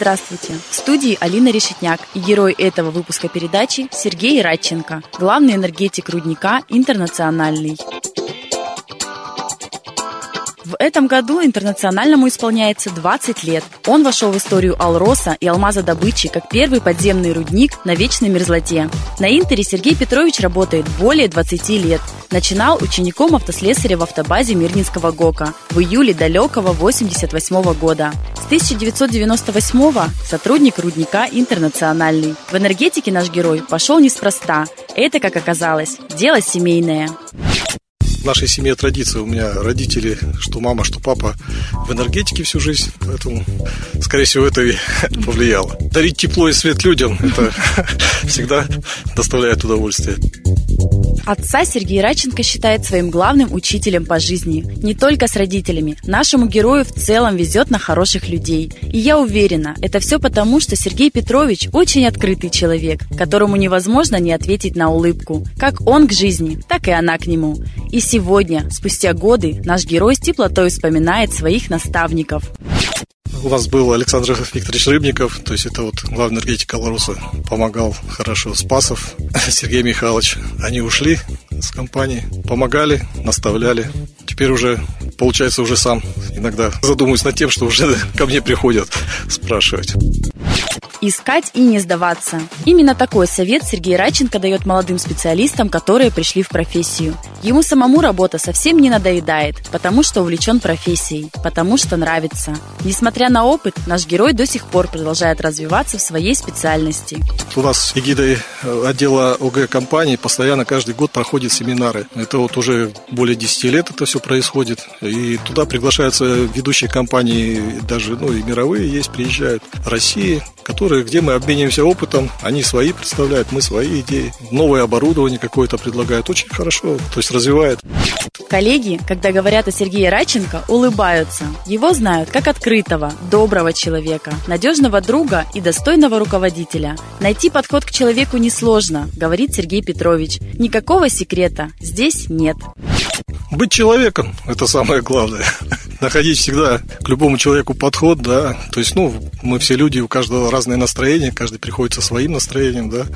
Здравствуйте! В студии Алина Решетняк и герой этого выпуска передачи Сергей Радченко, главный энергетик рудника «Интернациональный». В этом году интернациональному исполняется 20 лет. Он вошел в историю Алроса и алмазодобычи как первый подземный рудник на вечной мерзлоте. На Интере Сергей Петрович работает более 20 лет. Начинал учеником автослесаря в автобазе Мирнинского ГОКа в июле далекого 88 года. С 1998 сотрудник рудника «Интернациональный». В энергетике наш герой пошел неспроста. Это, как оказалось, дело семейное в нашей семье традиция. У меня родители, что мама, что папа в энергетике всю жизнь. Поэтому, скорее всего, это и повлияло. Дарить тепло и свет людям, это всегда доставляет удовольствие. Отца Сергей Радченко считает своим главным учителем по жизни. Не только с родителями. Нашему герою в целом везет на хороших людей. И я уверена, это все потому, что Сергей Петрович очень открытый человек, которому невозможно не ответить на улыбку. Как он к жизни, так и она к нему. И сегодня, спустя годы, наш герой с теплотой вспоминает своих наставников. У вас был Александр Викторович Рыбников, то есть это вот главный энергетик Аларуса, помогал хорошо Спасов, Сергей Михайлович. Они ушли с компании, помогали, наставляли. Теперь уже, получается, уже сам иногда задумываюсь над тем, что уже ко мне приходят спрашивать. Искать и не сдаваться. Именно такой совет Сергей Радченко дает молодым специалистам, которые пришли в профессию. Ему самому работа совсем не надоедает, потому что увлечен профессией, потому что нравится. Несмотря на опыт, наш герой до сих пор продолжает развиваться в своей специальности. У нас эгидой э, отдела ОГ компании постоянно каждый год проходят семинары. Это вот уже более 10 лет это все происходит. И туда приглашаются ведущие компании, даже ну, и мировые есть, приезжают. России, которые, где мы обмениваемся опытом, они свои представляют, мы свои идеи. Новое оборудование какое-то предлагают. Очень хорошо, то есть развивает. Коллеги, когда говорят о Сергее Радченко, улыбаются. Его знают как открытого, доброго человека, надежного друга и достойного руководителя. Найти подход к человеку несложно, говорит Сергей Петрович. Никакого секрета здесь нет. Быть человеком – это самое главное. Находить всегда к любому человеку подход, да. То есть, ну, мы все люди, у каждого разное настроение, каждый приходит со своим настроением, да.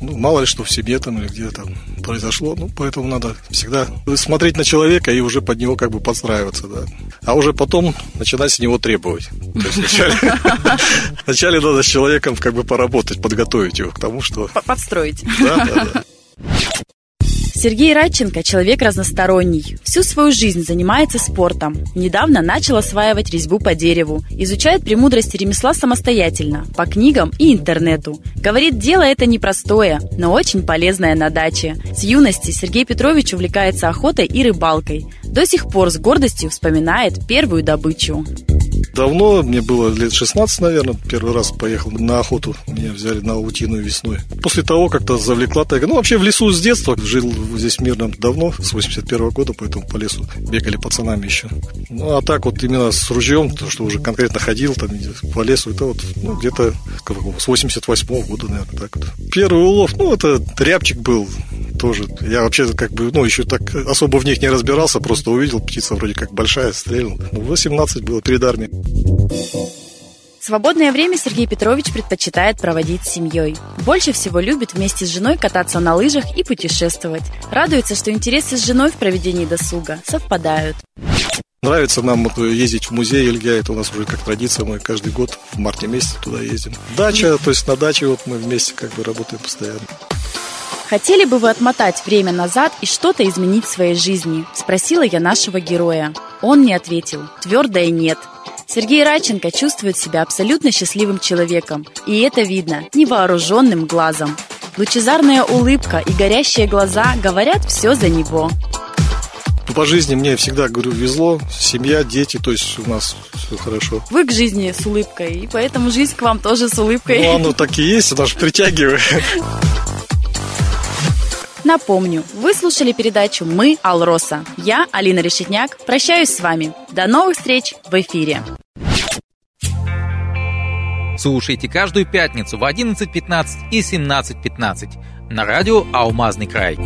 Ну, мало ли что в себе там или где там произошло. Ну, поэтому надо всегда смотреть на человека и уже под него как бы подстраиваться, да. А уже потом начинать с него требовать. То есть вначале, вначале надо с человеком как бы поработать, подготовить его к тому, что... Подстроить. Да, да, да. Сергей Радченко – человек разносторонний. Всю свою жизнь занимается спортом. Недавно начал осваивать резьбу по дереву. Изучает премудрости ремесла самостоятельно, по книгам и интернету. Говорит, дело это непростое, но очень полезное на даче. С юности Сергей Петрович увлекается охотой и рыбалкой. До сих пор с гордостью вспоминает первую добычу. Давно, мне было лет 16, наверное, первый раз поехал на охоту. Меня взяли на аутину весной. После того как-то завлекла тайга. Ну, вообще в лесу с детства. Жил здесь мирно давно, с 81 года, поэтому по лесу бегали пацанами еще. Ну, а так вот именно с ружьем, то, что уже конкретно ходил там по лесу, это вот ну, где-то с 88 -го года, наверное, так вот. Первый улов, ну, это рябчик был, тоже. Я вообще как бы, ну, еще так особо в них не разбирался, просто увидел, птица вроде как большая, стрельнул. Ну, 18 было перед армией. Свободное время Сергей Петрович предпочитает проводить с семьей. Больше всего любит вместе с женой кататься на лыжах и путешествовать. Радуется, что интересы с женой в проведении досуга совпадают. Нравится нам ездить в музей Илья, это у нас уже как традиция, мы каждый год в марте месяце туда ездим. Дача, то есть на даче вот мы вместе как бы работаем постоянно. Хотели бы вы отмотать время назад и что-то изменить в своей жизни? Спросила я нашего героя. Он не ответил. Твердое нет. Сергей Радченко чувствует себя абсолютно счастливым человеком, и это видно невооруженным глазом. Лучезарная улыбка и горящие глаза говорят все за него. По жизни мне всегда, говорю, везло. Семья, дети, то есть у нас все хорошо. Вы к жизни с улыбкой, и поэтому жизнь к вам тоже с улыбкой. Ну, оно так и есть, оно же притягивает. Напомню, вы слушали передачу «Мы Алроса». Я, Алина Решетняк, прощаюсь с вами. До новых встреч в эфире. Слушайте каждую пятницу в 11.15 и 17.15 на радио «Алмазный край».